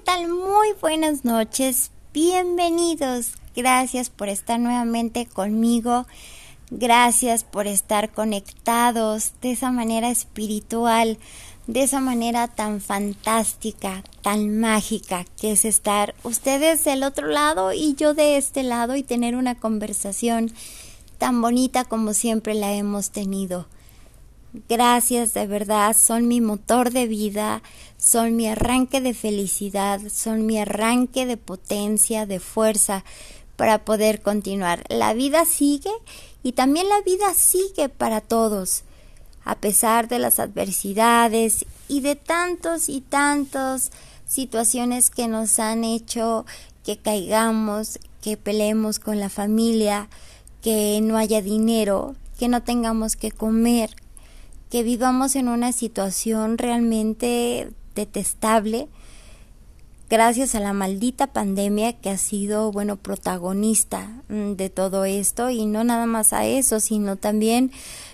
tal? Muy buenas noches, bienvenidos. Gracias por estar nuevamente conmigo. Gracias por estar conectados de esa manera espiritual, de esa manera tan fantástica, tan mágica, que es estar ustedes del otro lado y yo de este lado y tener una conversación tan bonita como siempre la hemos tenido. Gracias de verdad, son mi motor de vida, son mi arranque de felicidad, son mi arranque de potencia, de fuerza para poder continuar. La vida sigue y también la vida sigue para todos, a pesar de las adversidades y de tantos y tantos situaciones que nos han hecho que caigamos, que peleemos con la familia, que no haya dinero, que no tengamos que comer, que vivamos en una situación realmente detestable gracias a la maldita pandemia que ha sido, bueno, protagonista mm, de todo esto y no nada más a eso, sino también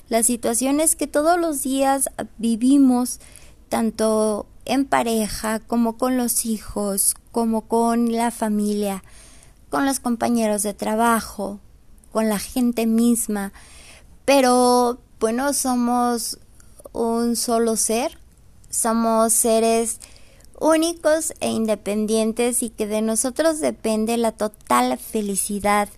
las situaciones que todos los días vivimos, tanto en pareja como con los hijos, como con la familia, con los compañeros de trabajo, con la gente misma. Pero bueno, somos un solo ser, somos seres únicos e independientes y que de nosotros depende la total felicidad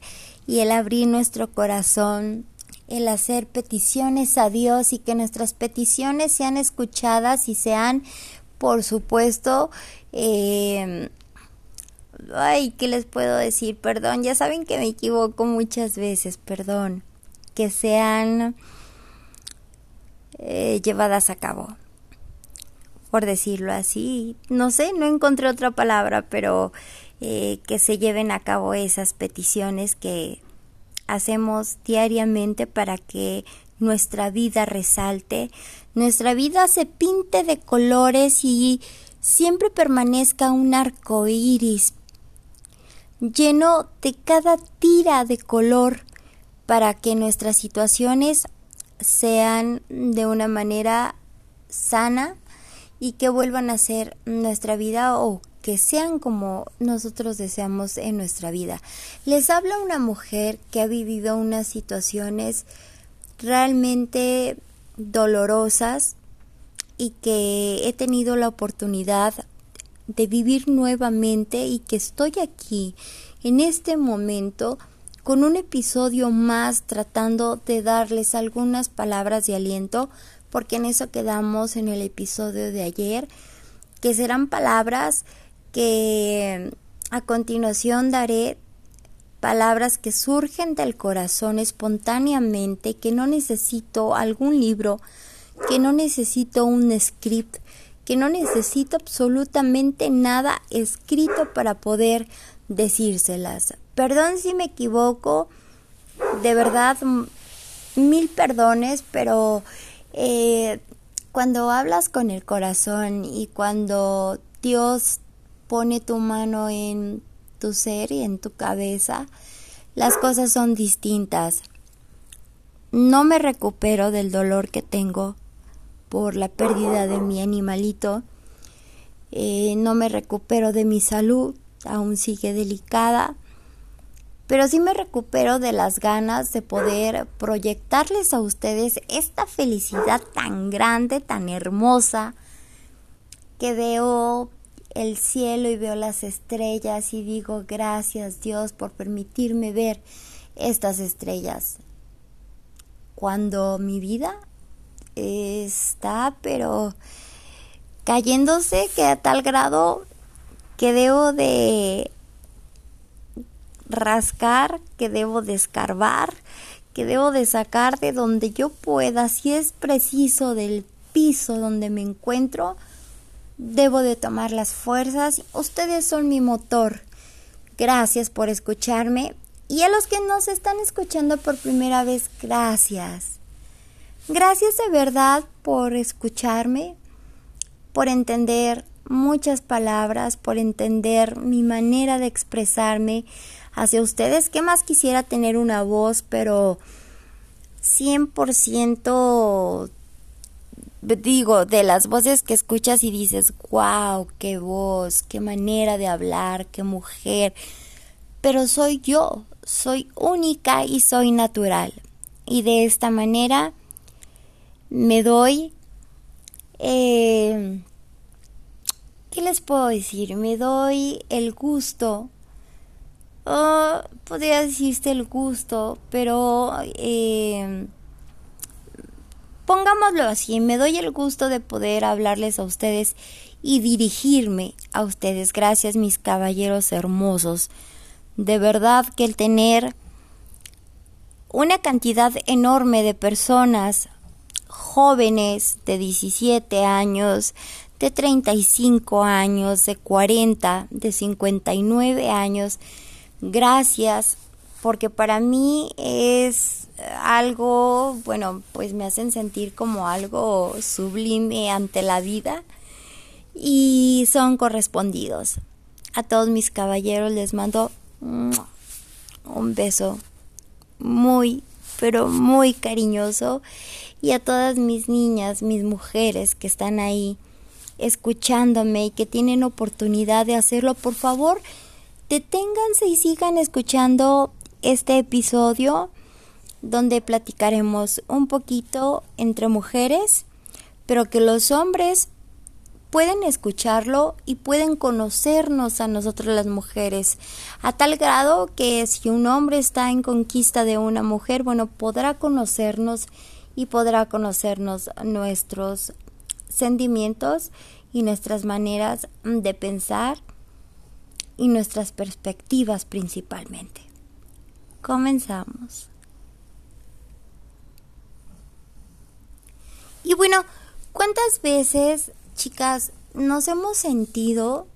y el abrir nuestro corazón, el hacer peticiones a Dios y que nuestras peticiones sean escuchadas y sean, por supuesto, eh, ay, ¿qué les puedo decir? Perdón, ya saben que me equivoco muchas veces, perdón, que sean eh, llevadas a cabo, por decirlo así. No sé, no encontré otra palabra, pero eh, que se lleven a cabo esas peticiones que hacemos diariamente para que nuestra vida resalte, nuestra vida se pinte de colores y siempre permanezca un arco iris lleno de cada tira de color para que nuestras situaciones sean de una manera sana y que vuelvan a ser nuestra vida o que sean como nosotros deseamos en nuestra vida. Les habla una mujer que ha vivido unas situaciones realmente dolorosas y que he tenido la oportunidad de vivir nuevamente y que estoy aquí en este momento con un episodio más tratando de darles algunas palabras de aliento, porque en eso quedamos en el episodio de ayer, que serán palabras que a continuación daré palabras que surgen del corazón espontáneamente, que no necesito algún libro, que no necesito un script, que no necesito absolutamente nada escrito para poder decírselas. Perdón si me equivoco, de verdad, mil perdones, pero eh, cuando hablas con el corazón y cuando Dios pone tu mano en tu ser y en tu cabeza, las cosas son distintas. No me recupero del dolor que tengo por la pérdida de mi animalito. Eh, no me recupero de mi salud, aún sigue delicada pero sí me recupero de las ganas de poder proyectarles a ustedes esta felicidad tan grande, tan hermosa, que veo el cielo y veo las estrellas y digo gracias Dios por permitirme ver estas estrellas. Cuando mi vida está pero cayéndose que a tal grado que debo de rascar, que debo de escarbar, que debo de sacar de donde yo pueda, si es preciso del piso donde me encuentro, debo de tomar las fuerzas. Ustedes son mi motor. Gracias por escucharme. Y a los que nos están escuchando por primera vez, gracias. Gracias de verdad por escucharme, por entender muchas palabras, por entender mi manera de expresarme, hacia ustedes. ¿Qué más quisiera tener una voz, pero 100% digo, de las voces que escuchas y dices, wow, qué voz, qué manera de hablar, qué mujer. Pero soy yo, soy única y soy natural. Y de esta manera me doy... Eh, ¿Qué les puedo decir? Me doy el gusto oh, podría decirte el gusto, pero eh, pongámoslo así, me doy el gusto de poder hablarles a ustedes y dirigirme a ustedes. Gracias mis caballeros hermosos. De verdad que el tener una cantidad enorme de personas jóvenes de 17 años, de 35 años, de 40, de 59 años, gracias, porque para mí es algo, bueno, pues me hacen sentir como algo sublime ante la vida y son correspondidos. A todos mis caballeros les mando un beso muy, pero muy cariñoso y a todas mis niñas, mis mujeres que están ahí escuchándome y que tienen oportunidad de hacerlo, por favor, deténganse y sigan escuchando este episodio donde platicaremos un poquito entre mujeres, pero que los hombres pueden escucharlo y pueden conocernos a nosotros las mujeres, a tal grado que si un hombre está en conquista de una mujer, bueno, podrá conocernos y podrá conocernos nuestros sentimientos y nuestras maneras de pensar y nuestras perspectivas principalmente. Comenzamos. Y bueno, ¿cuántas veces, chicas, nos hemos sentido,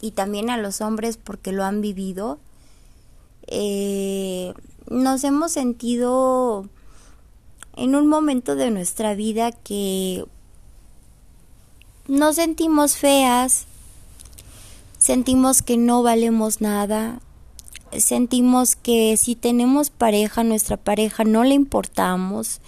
y también a los hombres porque lo han vivido, eh, nos hemos sentido en un momento de nuestra vida que nos sentimos feas, sentimos que no valemos nada, sentimos que si tenemos pareja, nuestra pareja no le importamos,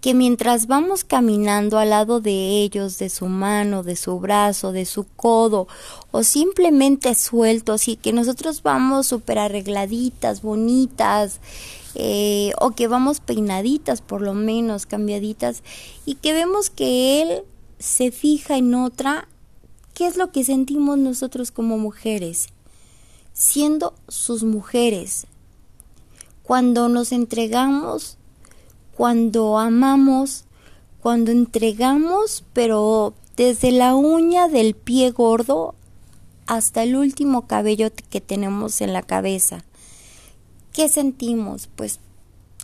que mientras vamos caminando al lado de ellos, de su mano, de su brazo, de su codo, o simplemente sueltos y que nosotros vamos súper arregladitas, bonitas, eh, o que vamos peinaditas por lo menos, cambiaditas, y que vemos que él se fija en otra ¿Qué es lo que sentimos nosotros como mujeres? Siendo sus mujeres. Cuando nos entregamos, cuando amamos, cuando entregamos, pero desde la uña del pie gordo hasta el último cabello que tenemos en la cabeza. ¿Qué sentimos? Pues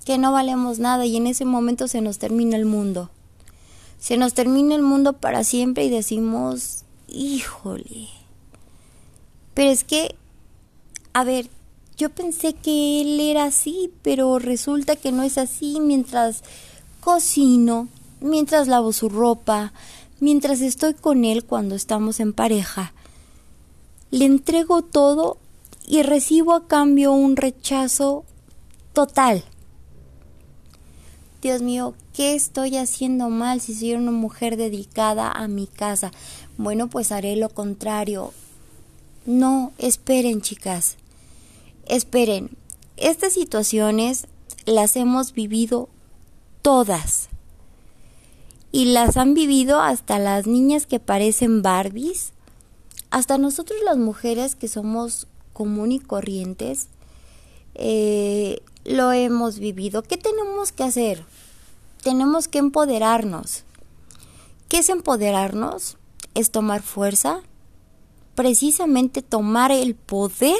que no valemos nada y en ese momento se nos termina el mundo. Se nos termina el mundo para siempre y decimos, híjole. Pero es que, a ver, yo pensé que él era así, pero resulta que no es así mientras cocino, mientras lavo su ropa, mientras estoy con él cuando estamos en pareja. Le entrego todo y recibo a cambio un rechazo total. Dios mío, ¿qué estoy haciendo mal si soy una mujer dedicada a mi casa? Bueno, pues haré lo contrario. No, esperen, chicas. Esperen. Estas situaciones las hemos vivido todas. Y las han vivido hasta las niñas que parecen Barbies, hasta nosotros las mujeres que somos común y corrientes, eh, lo hemos vivido. ¿Qué tenemos que hacer? Tenemos que empoderarnos. ¿Qué es empoderarnos? Es tomar fuerza, precisamente tomar el poder,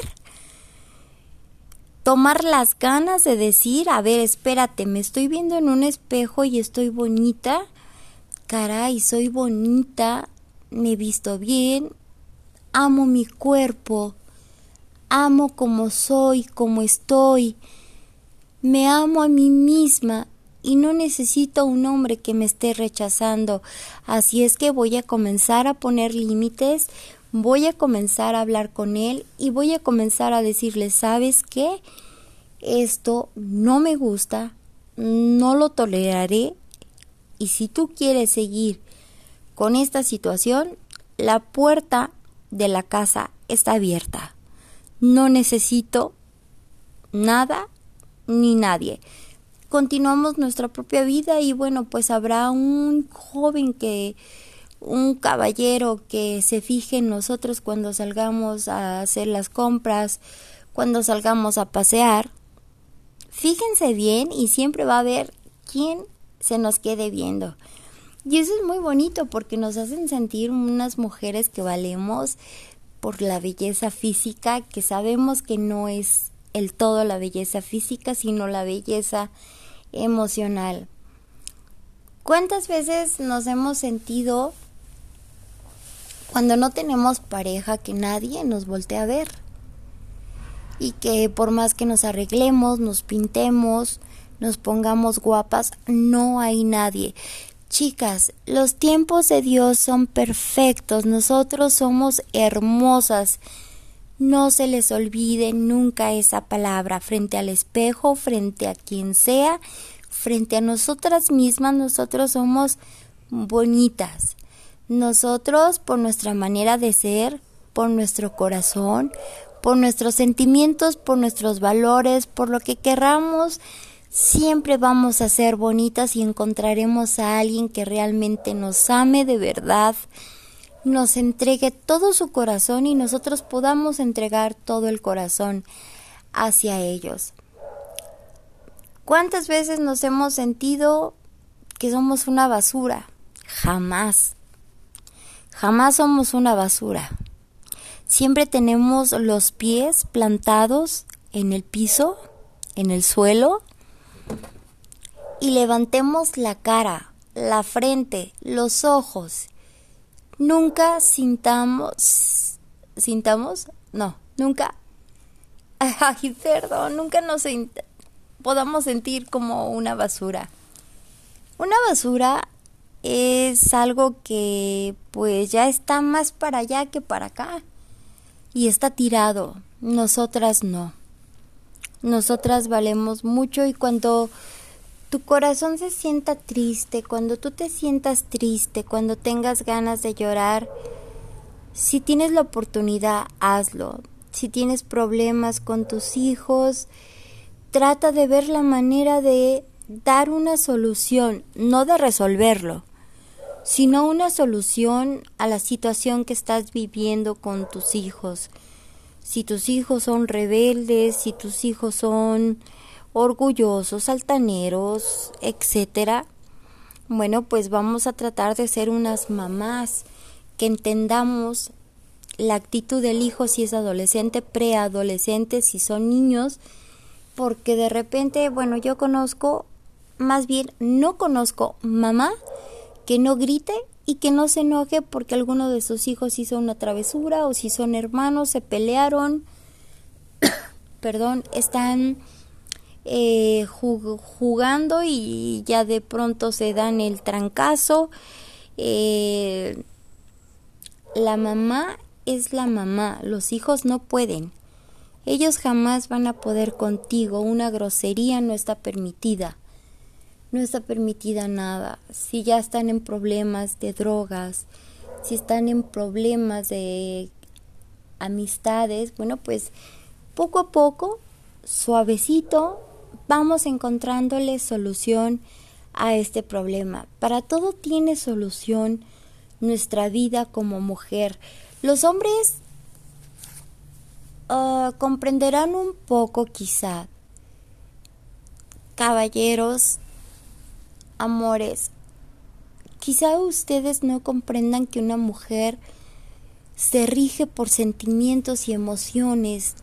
tomar las ganas de decir, a ver, espérate, me estoy viendo en un espejo y estoy bonita, caray, soy bonita, me he visto bien, amo mi cuerpo, amo como soy, como estoy, me amo a mí misma y no necesito un hombre que me esté rechazando. Así es que voy a comenzar a poner límites, voy a comenzar a hablar con él y voy a comenzar a decirle, ¿sabes qué? Esto no me gusta, no lo toleraré Y si tú quieres seguir con esta situación, la puerta de la casa está abierta. No necesito nada ni nadie. Continuamos nuestra propia vida y bueno, pues habrá un joven que, un caballero que se fije en nosotros cuando salgamos a hacer las compras, cuando salgamos a pasear. Fíjense bien y siempre va a haber quien se nos quede viendo. Y eso es muy bonito porque nos hacen sentir unas mujeres que valemos por la belleza física, que sabemos que no es el todo la belleza física, sino la belleza emocional. ¿Cuántas veces nos hemos sentido cuando no tenemos pareja que nadie nos voltea a ver? Y que por más que nos arreglemos, nos pintemos, nos pongamos guapas, no hay nadie. Chicas, los tiempos de Dios son perfectos, nosotros somos hermosas. No se les olvide nunca esa palabra frente al espejo, frente a quien sea, frente a nosotras mismas, nosotros somos bonitas. Nosotros, por nuestra manera de ser, por nuestro corazón, por nuestros sentimientos, por nuestros valores, por lo que querramos, siempre vamos a ser bonitas y encontraremos a alguien que realmente nos ame de verdad, nos entregue todo su corazón y nosotros podamos entregar todo el corazón hacia ellos. ¿Cuántas veces nos hemos sentido que somos una basura? Jamás. Jamás somos una basura. Siempre tenemos los pies plantados en el piso, en el suelo, y levantemos la cara, la frente, los ojos. Nunca sintamos, sintamos, no, nunca, ay, perdón, nunca nos podamos sentir como una basura. Una basura es algo que pues ya está más para allá que para acá y está tirado. Nosotras no. Nosotras valemos mucho y cuando tu corazón se sienta triste, cuando tú te sientas triste, cuando tengas ganas de llorar, si tienes la oportunidad, hazlo. Si tienes problemas con tus hijos, trata de ver la manera de dar una solución, no de resolverlo, sino una solución a la situación que estás viviendo con tus hijos. Si tus hijos son rebeldes, si tus hijos son orgullosos, altaneros, etcétera, bueno, pues vamos a tratar de ser unas mamás que entendamos la actitud del hijo si es adolescente, preadolescente, si son niños, porque de repente, bueno, yo conozco, más bien no conozco mamá que no grite y que no se enoje porque alguno de sus hijos hizo una travesura o si son hermanos se pelearon, perdón, están eh, jugando y ya de pronto se dan el trancazo. Eh, la mamá es la mamá, los hijos no pueden. Ellos jamás van a poder contigo, una grosería no está permitida. No está permitida nada. Si ya están en problemas de drogas, si están en problemas de amistades, bueno, pues poco a poco, suavecito, vamos encontrándole solución a este problema. Para todo tiene solución nuestra vida como mujer. Los hombres uh, comprenderán un poco quizá. Caballeros, amores, quizá ustedes no comprendan que una mujer se rige por sentimientos y emociones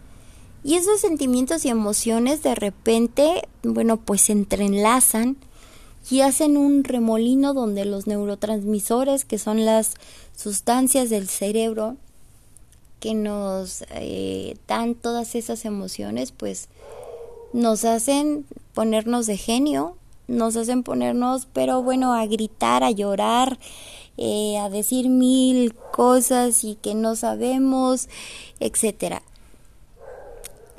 y esos sentimientos y emociones de repente, bueno, pues se entrelazan y hacen un remolino donde los neurotransmisores, que son las sustancias del cerebro que nos eh, dan todas esas emociones, pues nos hacen ponernos de genio, nos hacen ponernos, pero bueno, a gritar, a llorar, eh, a decir mil cosas y que no sabemos, etcétera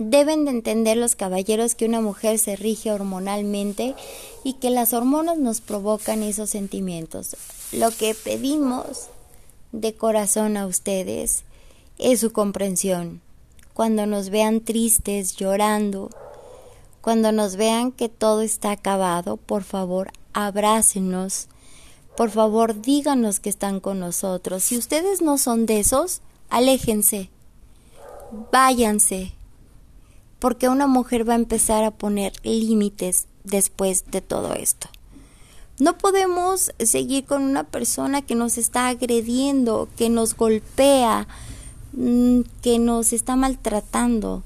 Deben de entender los caballeros que una mujer se rige hormonalmente y que las hormonas nos provocan esos sentimientos. Lo que pedimos de corazón a ustedes es su comprensión. Cuando nos vean tristes, llorando, cuando nos vean que todo está acabado, por favor, abrácenos. Por favor, díganos que están con nosotros. Si ustedes no son de esos, aléjense. Váyanse porque una mujer va a empezar a poner límites después de todo esto. No podemos seguir con una persona que nos está agrediendo, que nos golpea, mm, que nos está maltratando.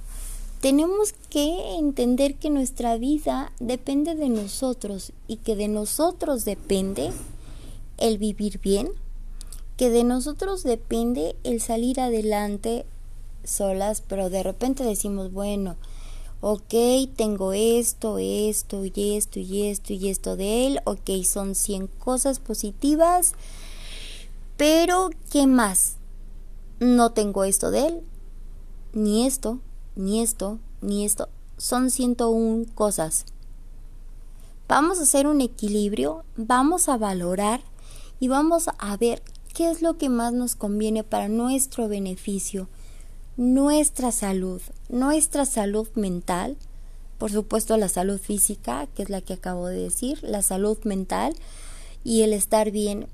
Tenemos que entender que nuestra vida depende de nosotros y que de nosotros depende el vivir bien, que de nosotros depende el salir adelante solas, pero de repente decimos, bueno, ok, tengo esto, esto y esto y esto y esto de él, ok, son 100 cosas positivas, pero ¿qué más? No tengo esto de él, ni esto, ni esto, ni esto, son 101 cosas. Vamos a hacer un equilibrio, vamos a valorar y vamos a ver qué es lo que más nos conviene para nuestro beneficio nuestra salud, nuestra salud mental, por supuesto la salud física, que es la que acabo de decir, la salud mental y el estar bien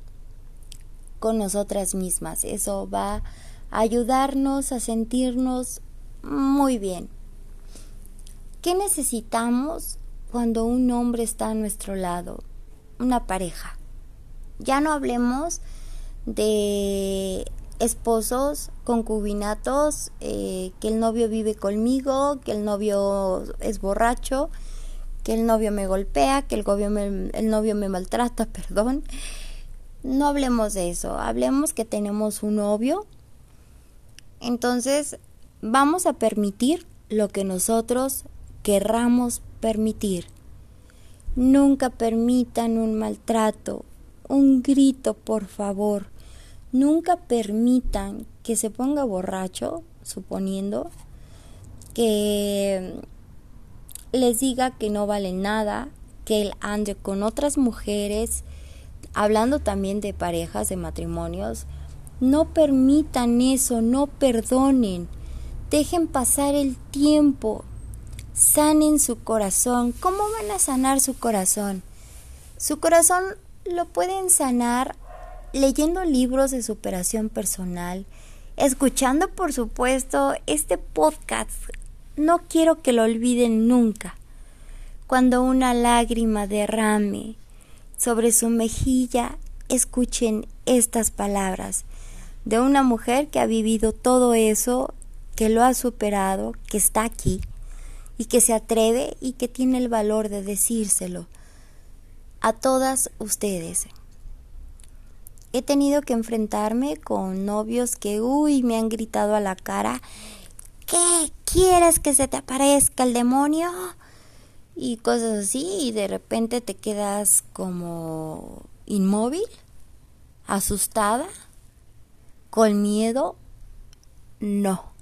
con nosotras mismas. Eso va a ayudarnos a sentirnos muy bien. ¿Qué necesitamos cuando un hombre está a nuestro lado? Una pareja. Ya no hablemos de esposos, concubinatos, eh, que el novio vive conmigo, que el novio es borracho, que el novio me golpea, que el, el novio me maltrata, perdón. No hablemos de eso, hablemos que tenemos un novio. Entonces, vamos a permitir lo que nosotros querramos permitir. Nunca permitan un maltrato, un grito, por favor Nunca permitan que se ponga borracho, suponiendo que les diga que no vale nada, que él ande con otras mujeres, hablando también de parejas, de matrimonios. No permitan eso, no perdonen, dejen pasar el tiempo, sanen su corazón. ¿Cómo van a sanar su corazón? Su corazón lo pueden sanar leyendo libros de superación personal, escuchando por supuesto este podcast. No quiero que lo olviden nunca. Cuando una lágrima derrame sobre su mejilla, escuchen estas palabras de una mujer que ha vivido todo eso, que lo ha superado, que está aquí y que se atreve y que tiene el valor de decírselo a todas ustedes. He tenido que enfrentarme con novios que, uy, me han gritado a la cara, ¿qué? ¿Quieres que se te aparezca el demonio? Y cosas así, y de repente te quedas como inmóvil, asustada, con miedo. No,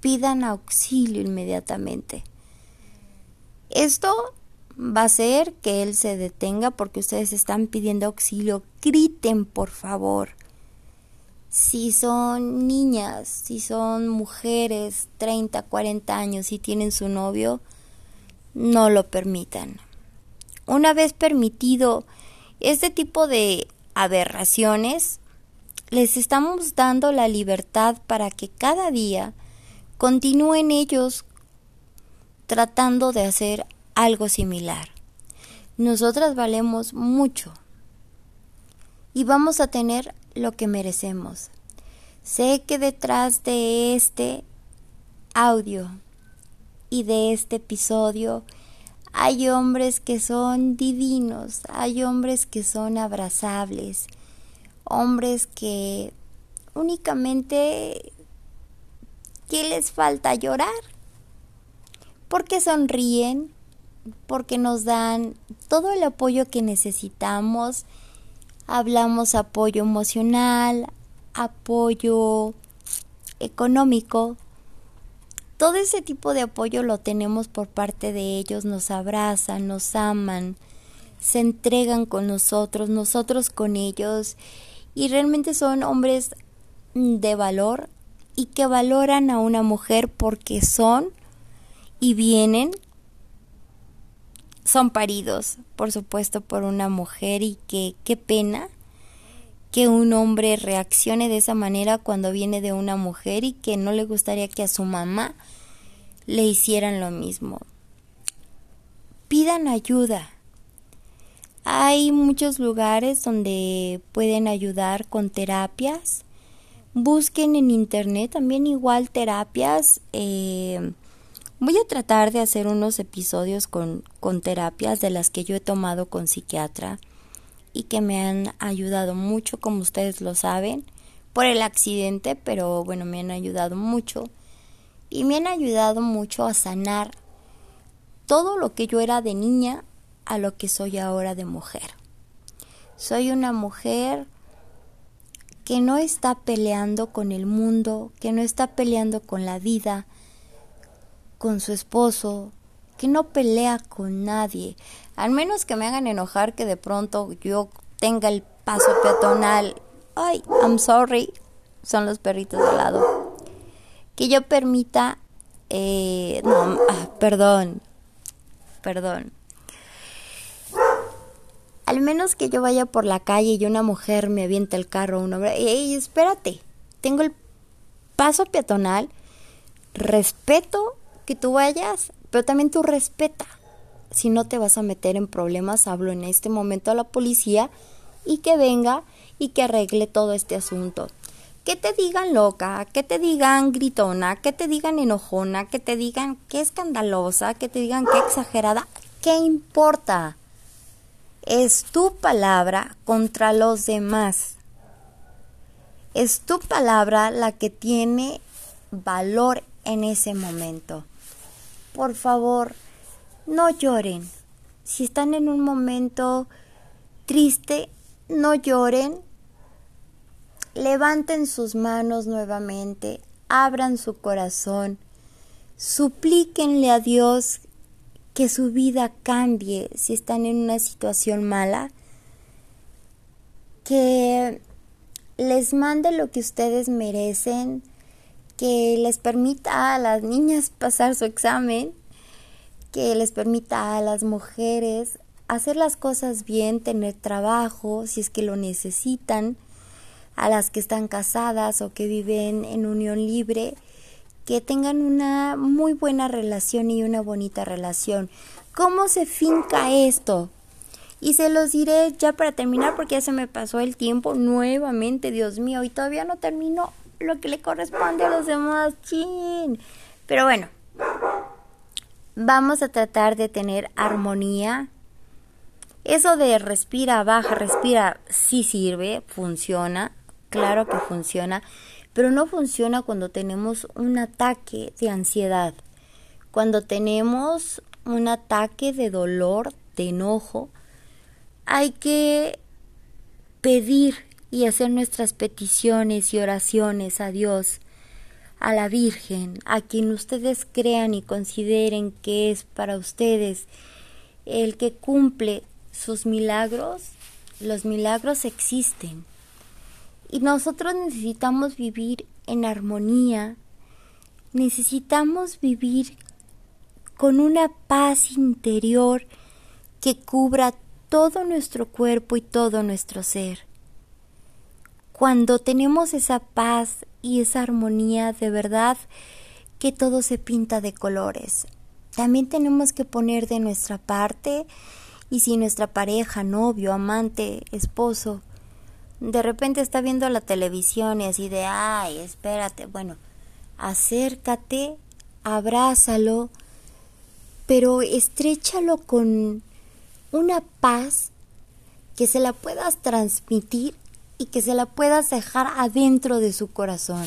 pidan auxilio inmediatamente. Esto va a ser que él se detenga porque ustedes están pidiendo auxilio. Griten, por favor. Si son niñas, si son mujeres, 30, 40 años y tienen su novio, no lo permitan. Una vez permitido este tipo de aberraciones, les estamos dando la libertad para que cada día continúen ellos tratando de hacer algo similar. Nosotras valemos mucho y vamos a tener lo que merecemos. Sé que detrás de este audio y de este episodio hay hombres que son divinos, hay hombres que son abrazables, hombres que únicamente ¿qué les falta llorar? Porque sonríen, porque nos dan todo el apoyo que necesitamos. Hablamos apoyo emocional, apoyo económico, todo ese tipo de apoyo lo tenemos por parte de ellos, nos abrazan, nos aman, se entregan con nosotros, nosotros con ellos, y realmente son hombres de valor y que valoran a una mujer porque son y vienen, son paridos, por supuesto, por una mujer y que qué pena que un hombre reaccione de esa manera cuando viene de una mujer y que no le gustaría que a su mamá le hicieran lo mismo. Pidan ayuda. Hay muchos lugares donde pueden ayudar con terapias. Busquen en internet también igual terapias. Eh, voy a tratar de hacer unos episodios con, con terapias de las que yo he tomado con psiquiatra y que me han ayudado mucho, como ustedes lo saben, por el accidente, pero bueno, me han ayudado mucho y me han ayudado mucho a sanar todo lo que yo era de niña a lo que soy ahora de mujer. Soy una mujer que no está peleando con el mundo, que no está peleando con la vida, con su esposo, que no pelea con nadie, al menos que me hagan enojar que de pronto yo tenga el paso peatonal. Ay, I'm sorry, son los perritos de lado. Que yo permita, eh, no, ah, perdón, perdón. Al menos que yo vaya por la calle y una mujer me avienta el carro, un hombre, ey, espérate, tengo el paso peatonal, respeto que tú vayas, pero también tú respeta. Si no te vas a meter en problemas, hablo en este momento a la policía y que venga y que arregle todo este asunto. Que te digan loca, que te digan gritona, que te digan enojona, que te digan que escandalosa, que te digan que exagerada, ¿qué importa? Es tu palabra contra los demás. Es tu palabra la que tiene valor en ese momento por favor, no lloren. Si están en un momento triste, no lloren. Levanten sus manos nuevamente, abran su corazón, suplíquenle a Dios que su vida cambie si están en una situación mala, que les mande lo que ustedes merecen, que les permita a las niñas pasar su examen, que les permita a las mujeres hacer las cosas bien, tener trabajo si es que lo necesitan, a las que están casadas o que viven en unión libre, que tengan una muy buena relación y una bonita relación. ¿Cómo se finca esto? Y se los diré ya para terminar porque ya se me pasó el tiempo nuevamente, Dios mío, y todavía no termino lo que le corresponde a los demás, chin. Pero bueno, vamos a tratar de tener armonía. Eso de respira, baja, respira, sí sirve, funciona, claro que funciona, pero no funciona cuando tenemos un ataque de ansiedad, cuando tenemos un ataque de dolor, de enojo, hay que pedir y hacer nuestras peticiones y oraciones a Dios, a la Virgen, a quien ustedes crean y consideren que es para ustedes el que cumple sus milagros, los milagros existen. Y nosotros necesitamos vivir en armonía, necesitamos vivir con una paz interior que cubra todo nuestro cuerpo y todo nuestro ser. Cuando tenemos esa paz y esa armonía de verdad, que todo se pinta de colores. También tenemos que poner de nuestra parte y si nuestra pareja, novio, amante, esposo, de repente está viendo la televisión y así de, ay, espérate, bueno, acércate, abrázalo, pero estrechalo con una paz que se la puedas transmitir y que se la puedas dejar adentro de su corazón.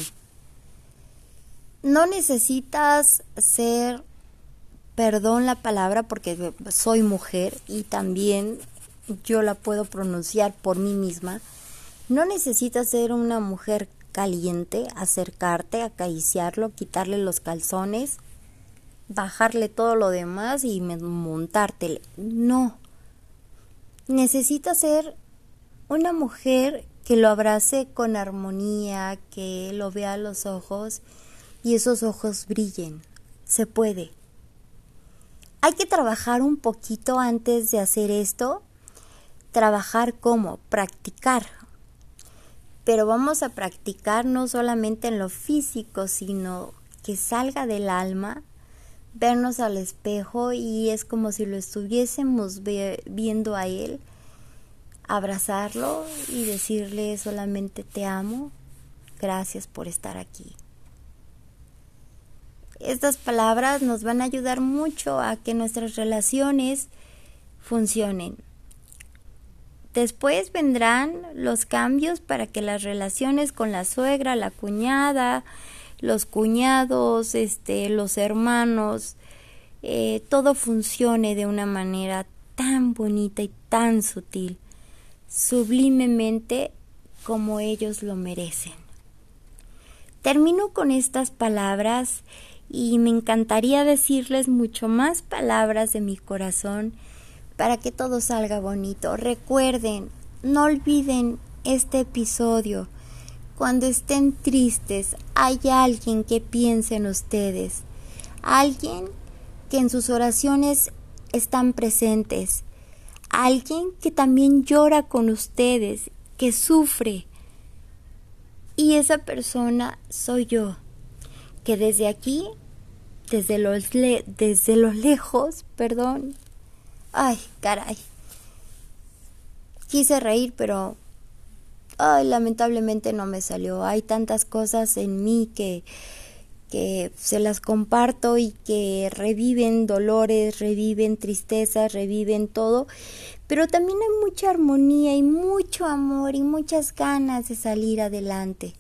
No necesitas ser, perdón la palabra porque soy mujer y también yo la puedo pronunciar por mí misma, no necesitas ser una mujer caliente, acercarte, acariciarlo, quitarle los calzones, bajarle todo lo demás y montártele. No. Necesita ser una mujer que lo abrace con armonía, que lo vea a los ojos y esos ojos brillen. Se puede. Hay que trabajar un poquito antes de hacer esto. Trabajar como practicar. Pero vamos a practicar no solamente en lo físico, sino que salga del alma, vernos al espejo y es como si lo estuviésemos viendo a él, abrazarlo y decirle solamente te amo, gracias por estar aquí. Estas palabras nos van a ayudar mucho a que nuestras relaciones funcionen. Después vendrán los cambios para que las relaciones con la suegra, la cuñada, los cuñados, este, los hermanos, eh, todo funcione de una manera tan bonita y tan sutil, sublimemente como ellos lo merecen. Termino con estas palabras y me encantaría decirles mucho más palabras de mi corazón para que todo salga bonito. Recuerden, no olviden este episodio. Cuando estén tristes, hay alguien que piense en ustedes, alguien que en sus oraciones están presentes, alguien que también llora con ustedes, que sufre. Y esa persona soy yo que desde aquí, desde los, desde los lejos, perdón, ay, caray, quise reír, pero ay, lamentablemente no me salió. Hay tantas cosas en mí que, que se las comparto y que reviven dolores, reviven tristezas, reviven todo, pero también hay mucha armonía y mucho amor y muchas ganas de salir adelante.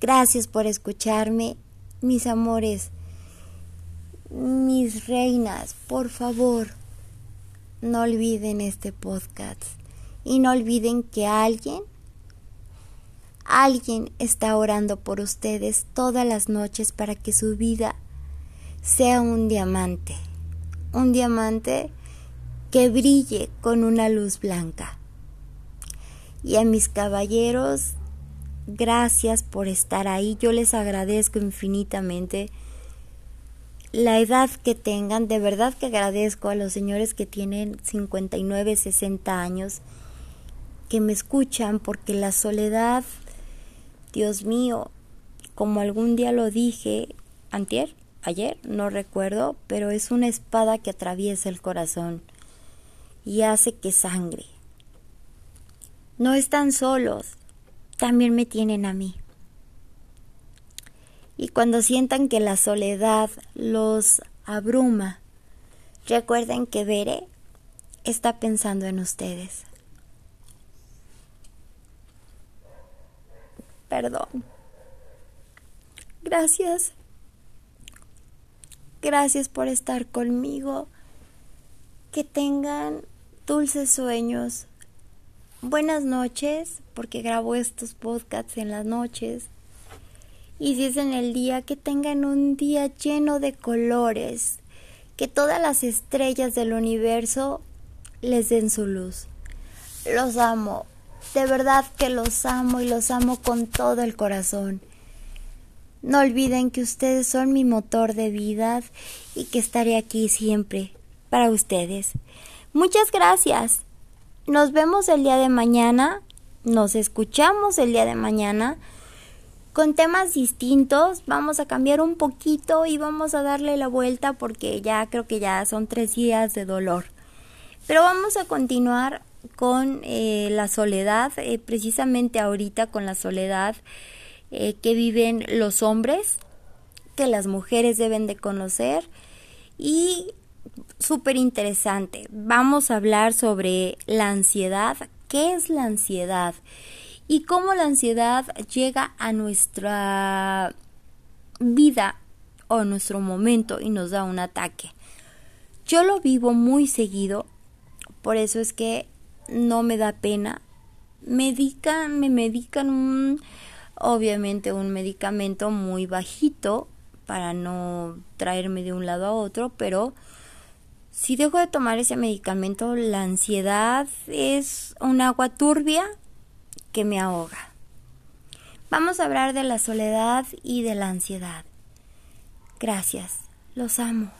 Gracias por escucharme, mis amores, mis reinas, por favor, no olviden este podcast y no olviden que alguien, alguien está orando por ustedes todas las noches para que su vida sea un diamante, un diamante que brille con una luz blanca. Y a mis caballeros Gracias por estar ahí. Yo les agradezco infinitamente la edad que tengan. De verdad que agradezco a los señores que tienen 59, 60 años, que me escuchan, porque la soledad, Dios mío, como algún día lo dije, antier, ayer, no recuerdo, pero es una espada que atraviesa el corazón y hace que sangre. No están solos, también me tienen a mí. Y cuando sientan que la soledad los abruma, recuerden que Veré está pensando en ustedes. Perdón. Gracias. Gracias por estar conmigo. Que tengan dulces sueños. Buenas noches porque grabo estos podcasts en las noches. Y si es en el día, que tengan un día lleno de colores, que todas las estrellas del universo les den su luz. Los amo, de verdad que los amo y los amo con todo el corazón. No olviden que ustedes son mi motor de vida y que estaré aquí siempre para ustedes. Muchas gracias. Nos vemos el día de mañana nos escuchamos el día de mañana con temas distintos. Vamos a cambiar un poquito y vamos a darle la vuelta porque ya creo que ya son tres días de dolor. Pero vamos a continuar con eh, la soledad, eh, precisamente ahorita con la soledad eh, que viven los hombres, que las mujeres deben de conocer y súper interesante. Vamos a hablar sobre la ansiedad, qué es la ansiedad y cómo la ansiedad llega a nuestra vida o nuestro momento y nos da un ataque. Yo lo vivo muy seguido, por eso es que no me da pena. Medican, me medican obviamente un medicamento muy bajito para no traerme de un lado a otro, pero si dejo de tomar ese medicamento, la ansiedad es un agua turbia que me ahoga. Vamos a hablar de la soledad y de la ansiedad. Gracias, los amo.